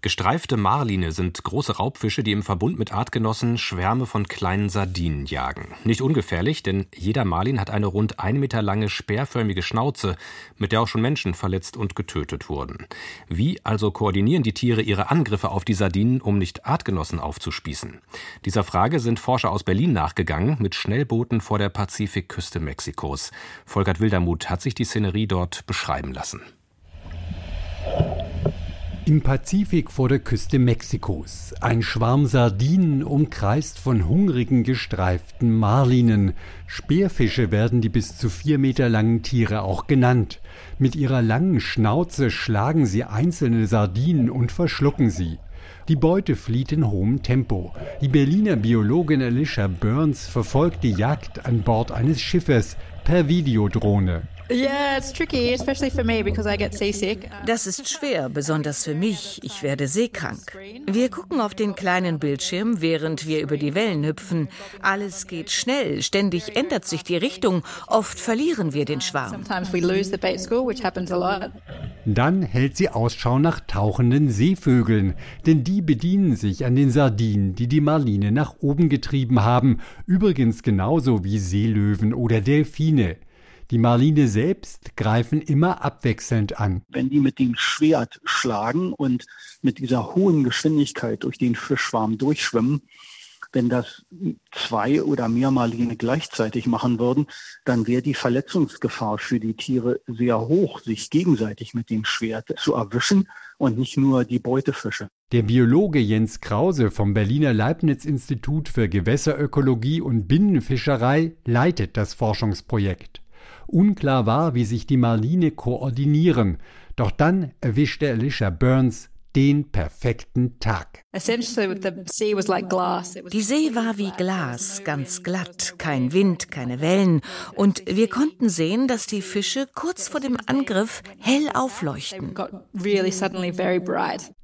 Gestreifte Marline sind große Raubfische, die im Verbund mit Artgenossen Schwärme von kleinen Sardinen jagen. Nicht ungefährlich, denn jeder Marlin hat eine rund ein Meter lange speerförmige Schnauze, mit der auch schon Menschen verletzt und getötet wurden. Wie also koordinieren die Tiere ihre Angriffe auf die Sardinen, um nicht Artgenossen aufzuspießen? Dieser Frage sind Forscher aus Berlin nachgegangen, mit Schnellbooten vor der Pazifikküste Mexikos. Volkert Wildermuth hat sich die Szenerie dort beschreiben lassen. Im Pazifik vor der Küste Mexikos. Ein Schwarm Sardinen umkreist von hungrigen gestreiften Marlinen. Speerfische werden die bis zu vier Meter langen Tiere auch genannt. Mit ihrer langen Schnauze schlagen sie einzelne Sardinen und verschlucken sie. Die Beute flieht in hohem Tempo. Die Berliner Biologin Alicia Burns verfolgt die Jagd an Bord eines Schiffes per Videodrohne. Das ist schwer, besonders für mich. Ich werde seekrank. Wir gucken auf den kleinen Bildschirm, während wir über die Wellen hüpfen. Alles geht schnell, ständig ändert sich die Richtung. Oft verlieren wir den Schwarm. Dann hält sie Ausschau nach tauchenden Seevögeln, denn die bedienen sich an den Sardinen, die die Marline nach oben getrieben haben, übrigens genauso wie Seelöwen oder Delfine. Die Marline selbst greifen immer abwechselnd an. Wenn die mit dem Schwert schlagen und mit dieser hohen Geschwindigkeit durch den Fischschwarm durchschwimmen, wenn das zwei oder mehr Marline gleichzeitig machen würden, dann wäre die Verletzungsgefahr für die Tiere sehr hoch, sich gegenseitig mit dem Schwert zu erwischen und nicht nur die Beutefische. Der Biologe Jens Krause vom Berliner Leibniz-Institut für Gewässerökologie und Binnenfischerei leitet das Forschungsprojekt. Unklar war, wie sich die Marline koordinieren. Doch dann erwischte Alicia Burns den perfekten Tag. Die See war wie Glas, ganz glatt, kein Wind, keine Wellen, und wir konnten sehen, dass die Fische kurz vor dem Angriff hell aufleuchten.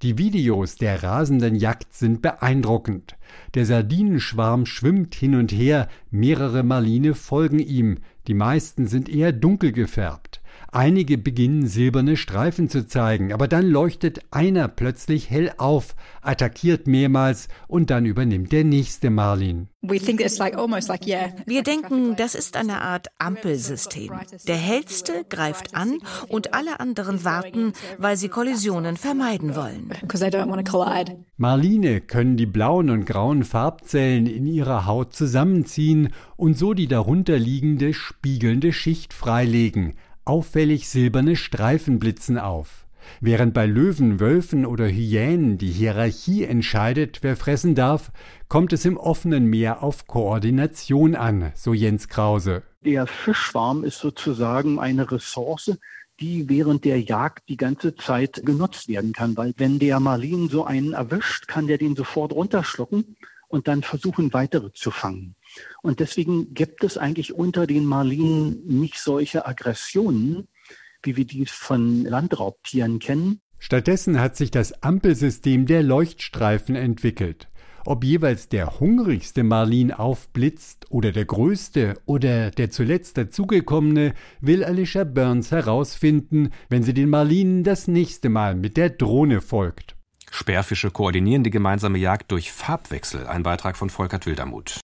Die Videos der rasenden Jagd sind beeindruckend. Der Sardinenschwarm schwimmt hin und her, mehrere Marline folgen ihm, die meisten sind eher dunkel gefärbt. Einige beginnen silberne Streifen zu zeigen, aber dann leuchtet einer plötzlich hell auf, attackiert mehrmals und dann übernimmt der nächste Marlin. Wir denken, das ist eine Art Ampelsystem. Der hellste greift an und alle anderen warten, weil sie Kollisionen vermeiden wollen. Marline können die blauen und grauen Farbzellen in ihrer Haut zusammenziehen und so die darunterliegende spiegelnde Schicht freilegen. Auffällig silberne Streifen blitzen auf. Während bei Löwen, Wölfen oder Hyänen die Hierarchie entscheidet, wer fressen darf, kommt es im offenen Meer auf Koordination an, so Jens Krause. Der Fischschwarm ist sozusagen eine Ressource, die während der Jagd die ganze Zeit genutzt werden kann, weil wenn der Marlin so einen erwischt, kann der den sofort runterschlucken und dann versuchen, weitere zu fangen. Und deswegen gibt es eigentlich unter den Marlinen nicht solche Aggressionen, wie wir dies von Landraubtieren kennen. Stattdessen hat sich das Ampelsystem der Leuchtstreifen entwickelt. Ob jeweils der hungrigste Marlin aufblitzt oder der größte oder der zuletzt dazugekommene, will Alicia Burns herausfinden, wenn sie den Marlinen das nächste Mal mit der Drohne folgt. Sperrfische koordinieren die gemeinsame Jagd durch Farbwechsel. Ein Beitrag von Volkert Wildermuth.